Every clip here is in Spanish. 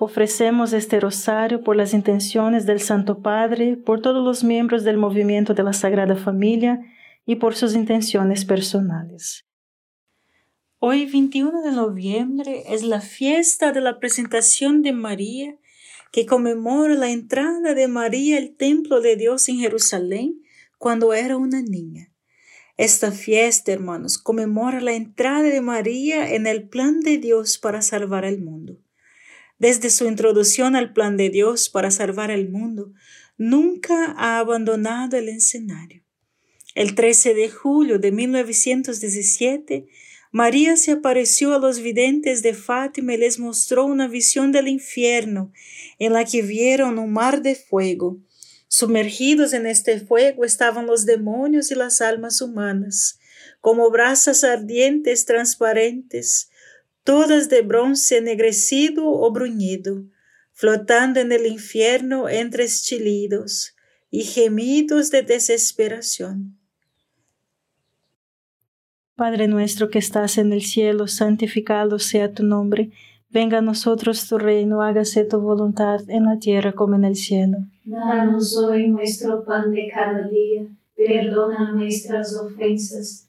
Ofrecemos este rosario por las intenciones del Santo Padre, por todos los miembros del movimiento de la Sagrada Familia y por sus intenciones personales. Hoy, 21 de noviembre, es la fiesta de la presentación de María, que conmemora la entrada de María al templo de Dios en Jerusalén cuando era una niña. Esta fiesta, hermanos, conmemora la entrada de María en el plan de Dios para salvar al mundo. Desde su introducción al plan de Dios para salvar el mundo, nunca ha abandonado el escenario. El 13 de julio de 1917, María se apareció a los videntes de Fátima y les mostró una visión del infierno en la que vieron un mar de fuego. Sumergidos en este fuego estaban los demonios y las almas humanas, como brasas ardientes transparentes, todas de bronce ennegrecido o bruñido, flotando en el infierno entre chilidos y gemidos de desesperación. Padre nuestro que estás en el cielo, santificado sea tu nombre. Venga a nosotros tu reino, hágase tu voluntad en la tierra como en el cielo. Danos hoy nuestro pan de cada día, perdona nuestras ofensas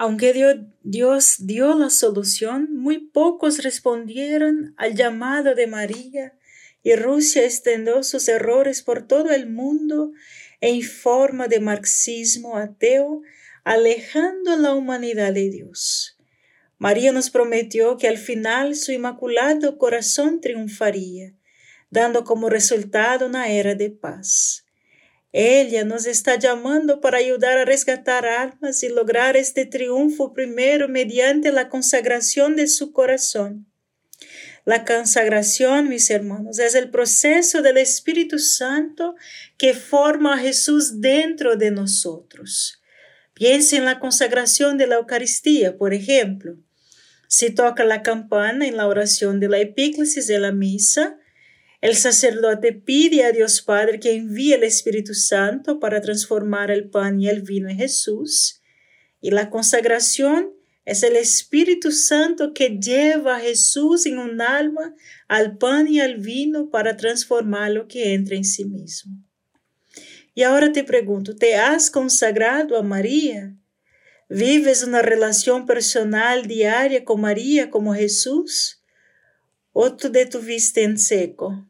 Aunque Dio- Dios dio la solución, muy pocos respondieron al llamado de María y Rusia extendió sus errores por todo el mundo en forma de marxismo ateo, alejando a la humanidad de Dios. María nos prometió que al final su inmaculado corazón triunfaría, dando como resultado una era de paz. Ella nos está llamando para ayudar a rescatar almas y lograr este triunfo primero mediante la consagración de su corazón. La consagración, mis hermanos, es el proceso del Espíritu Santo que forma a Jesús dentro de nosotros. Piensa en la consagración de la Eucaristía, por ejemplo. Si toca la campana en la oración de la epíclesis de la misa, el sacerdote pide a Dios Padre que envíe el Espíritu Santo para transformar el pan y el vino en Jesús. Y la consagración es el Espíritu Santo que lleva a Jesús en un alma al pan y al vino para transformar lo que entra en sí mismo. Y ahora te pregunto, ¿te has consagrado a María? ¿Vives una relación personal diaria con María como Jesús? ¿O tú detuviste en seco?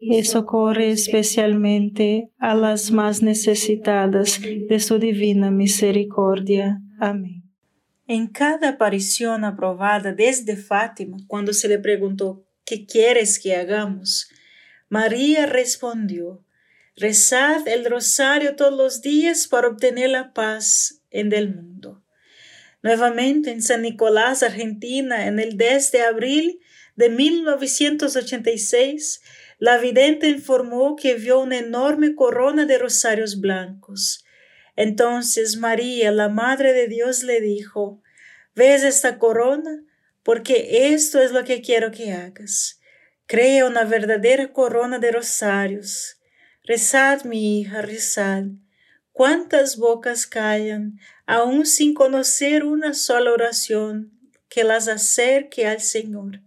y socorre especialmente a las más necesitadas de su divina misericordia. Amén. En cada aparición aprobada desde Fátima, cuando se le preguntó, ¿qué quieres que hagamos? María respondió, rezad el rosario todos los días para obtener la paz en el mundo. Nuevamente en San Nicolás, Argentina, en el 10 de abril de 1986, la vidente informó que vio una enorme corona de rosarios blancos. Entonces María, la Madre de Dios, le dijo, ¿ves esta corona? Porque esto es lo que quiero que hagas. Crea una verdadera corona de rosarios. Rezad, mi hija, rezad. ¿Cuántas bocas callan, aún sin conocer una sola oración que las acerque al Señor?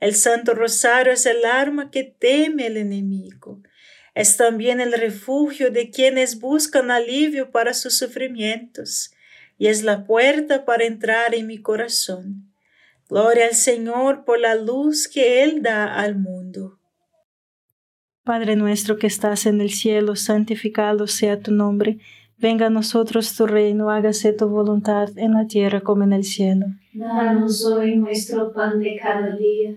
El Santo Rosario es el arma que teme el enemigo. Es también el refugio de quienes buscan alivio para sus sufrimientos y es la puerta para entrar en mi corazón. Gloria al Señor por la luz que Él da al mundo. Padre nuestro que estás en el cielo, santificado sea tu nombre. Venga a nosotros tu reino, hágase tu voluntad en la tierra como en el cielo. Danos hoy nuestro pan de cada día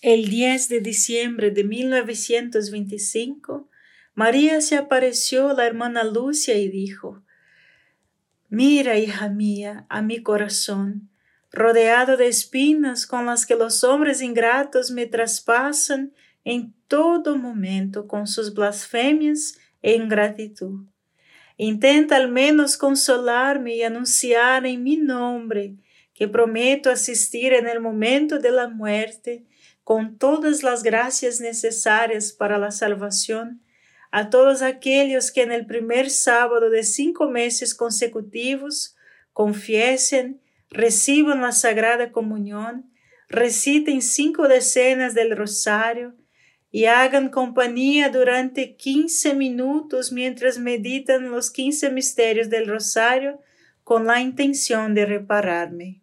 El 10 de diciembre de 1925, María se apareció a la hermana Lucia y dijo, Mira, hija mía, a mi corazón, rodeado de espinas con las que los hombres ingratos me traspasan en todo momento con sus blasfemias e ingratitud. Intenta al menos consolarme y anunciar en mi nombre que prometo asistir en el momento de la muerte con todas las gracias necesarias para la salvación a todos aquellos que en el primer sábado de cinco meses consecutivos confiesen, reciban la Sagrada Comunión, reciten cinco decenas del rosario y hagan compañía durante quince minutos mientras meditan los quince misterios del rosario con la intención de repararme.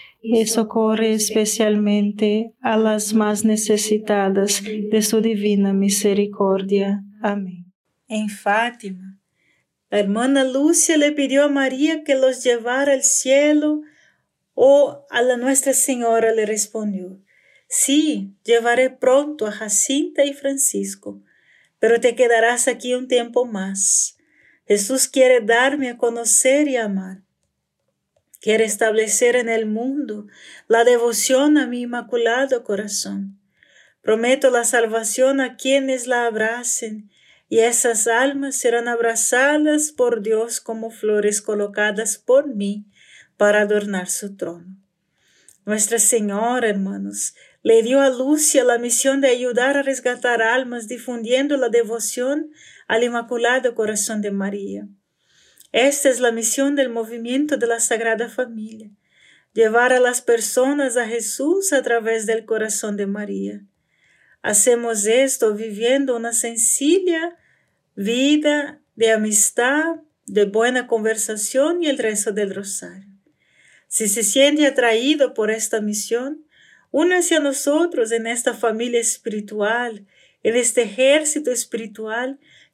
y socorre especialmente a las más necesitadas de su divina misericordia. Amén. En Fátima, la hermana Lucia le pidió a María que los llevara al cielo o a la Nuestra Señora le respondió, sí, llevaré pronto a Jacinta y Francisco, pero te quedarás aquí un tiempo más. Jesús quiere darme a conocer y amar. Quiere establecer en el mundo la devoción a mi inmaculado corazón. Prometo la salvación a quienes la abracen, y esas almas serán abrazadas por Dios como flores colocadas por mí para adornar su trono. Nuestra Señora, hermanos, le dio a Lucia la misión de ayudar a resgatar almas difundiendo la devoción al Inmaculado Corazón de María. Esta es la misión del movimiento de la Sagrada Familia, llevar a las personas a Jesús a través del corazón de María. Hacemos esto viviendo una sencilla vida de amistad, de buena conversación y el rezo del rosario. Si se siente atraído por esta misión, únase a nosotros en esta familia espiritual, en este ejército espiritual